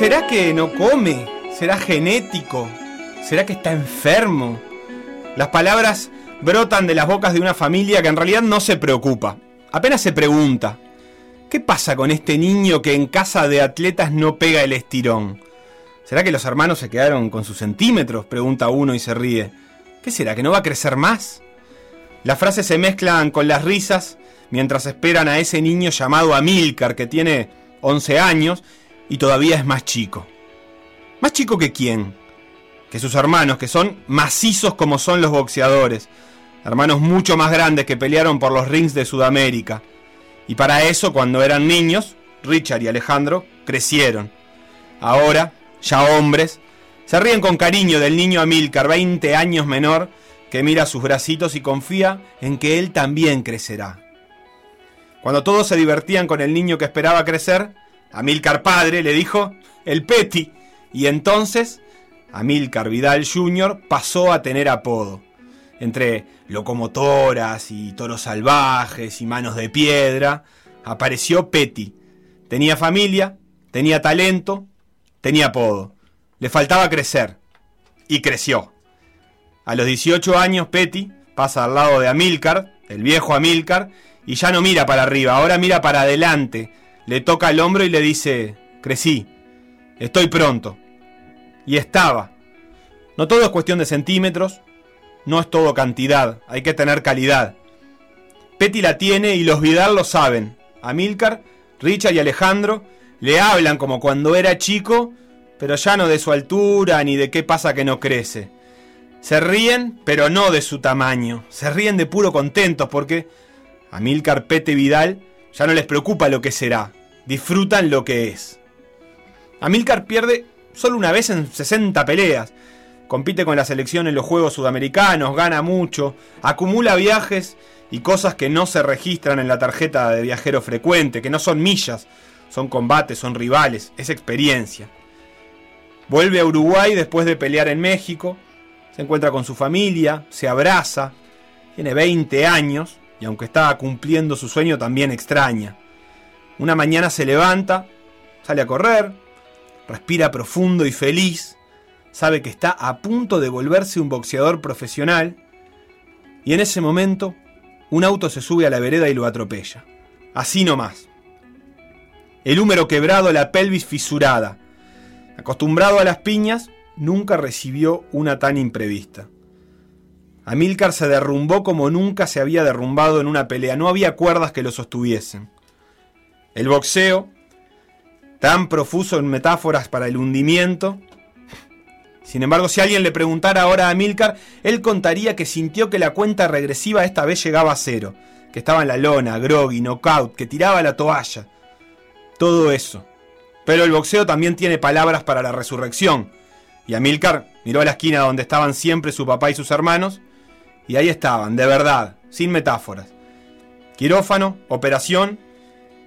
¿Será que no come? ¿Será genético? ¿Será que está enfermo? Las palabras brotan de las bocas de una familia que en realidad no se preocupa. Apenas se pregunta, ¿qué pasa con este niño que en casa de atletas no pega el estirón? ¿Será que los hermanos se quedaron con sus centímetros? Pregunta uno y se ríe. ¿Qué será? ¿Que no va a crecer más? Las frases se mezclan con las risas mientras esperan a ese niño llamado Amílcar que tiene 11 años y todavía es más chico. ¿Más chico que quién? Que sus hermanos, que son macizos como son los boxeadores. Hermanos mucho más grandes que pelearon por los rings de Sudamérica. Y para eso, cuando eran niños, Richard y Alejandro crecieron. Ahora, ya hombres, se ríen con cariño del niño Amílcar, 20 años menor, que mira sus bracitos y confía en que él también crecerá. Cuando todos se divertían con el niño que esperaba crecer, Amílcar padre le dijo el Peti, y entonces Amílcar Vidal Jr. pasó a tener apodo. Entre locomotoras y toros salvajes y manos de piedra, apareció Peti. Tenía familia, tenía talento, tenía apodo. Le faltaba crecer. Y creció. A los 18 años, Peti pasa al lado de Amílcar, el viejo Amílcar, y ya no mira para arriba, ahora mira para adelante. Le toca el hombro y le dice, crecí, estoy pronto. Y estaba. No todo es cuestión de centímetros, no es todo cantidad, hay que tener calidad. Petty la tiene y los Vidal lo saben. Amílcar, Richard y Alejandro le hablan como cuando era chico, pero ya no de su altura ni de qué pasa que no crece. Se ríen, pero no de su tamaño. Se ríen de puro contentos porque Amílcar, Pete Vidal ya no les preocupa lo que será. Disfrutan lo que es. Amílcar pierde solo una vez en 60 peleas. Compite con la selección en los Juegos Sudamericanos, gana mucho, acumula viajes y cosas que no se registran en la tarjeta de viajero frecuente, que no son millas, son combates, son rivales, es experiencia. Vuelve a Uruguay después de pelear en México, se encuentra con su familia, se abraza, tiene 20 años y aunque estaba cumpliendo su sueño también extraña. Una mañana se levanta, sale a correr, respira profundo y feliz, sabe que está a punto de volverse un boxeador profesional y en ese momento un auto se sube a la vereda y lo atropella. Así nomás. El húmero quebrado, la pelvis fisurada. Acostumbrado a las piñas, nunca recibió una tan imprevista. Amílcar se derrumbó como nunca se había derrumbado en una pelea, no había cuerdas que lo sostuviesen. El boxeo, tan profuso en metáforas para el hundimiento, sin embargo, si alguien le preguntara ahora a Amílcar, él contaría que sintió que la cuenta regresiva esta vez llegaba a cero, que estaba en la lona, groggy, knockout, que tiraba la toalla. Todo eso. Pero el boxeo también tiene palabras para la resurrección. Y Amílcar miró a la esquina donde estaban siempre su papá y sus hermanos, y ahí estaban, de verdad, sin metáforas. Quirófano, operación,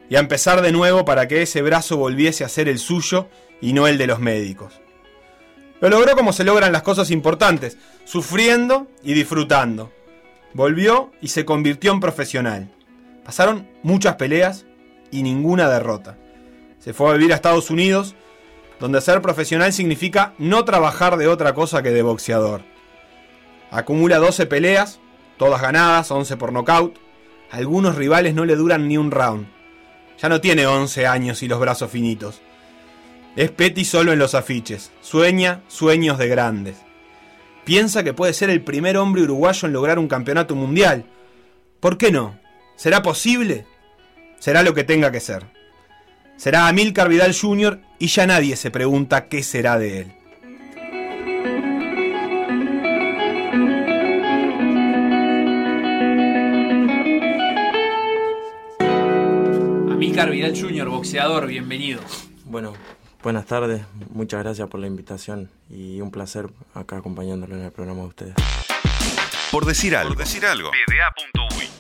y a empezar de nuevo para que ese brazo volviese a ser el suyo y no el de los médicos. Lo logró como se logran las cosas importantes, sufriendo y disfrutando. Volvió y se convirtió en profesional. Pasaron muchas peleas y ninguna derrota. Se fue a vivir a Estados Unidos, donde ser profesional significa no trabajar de otra cosa que de boxeador. Acumula 12 peleas, todas ganadas, 11 por nocaut. Algunos rivales no le duran ni un round. Ya no tiene 11 años y los brazos finitos. Es Petty solo en los afiches. Sueña sueños de grandes. Piensa que puede ser el primer hombre uruguayo en lograr un campeonato mundial. ¿Por qué no? ¿Será posible? Será lo que tenga que ser. Será Amílcar Vidal Jr. y ya nadie se pregunta qué será de él. Vidal Jr., boxeador, bienvenido. Bueno, buenas tardes, muchas gracias por la invitación y un placer acá acompañándolo en el programa de ustedes. Por decir algo. Por decir algo. PDA.uy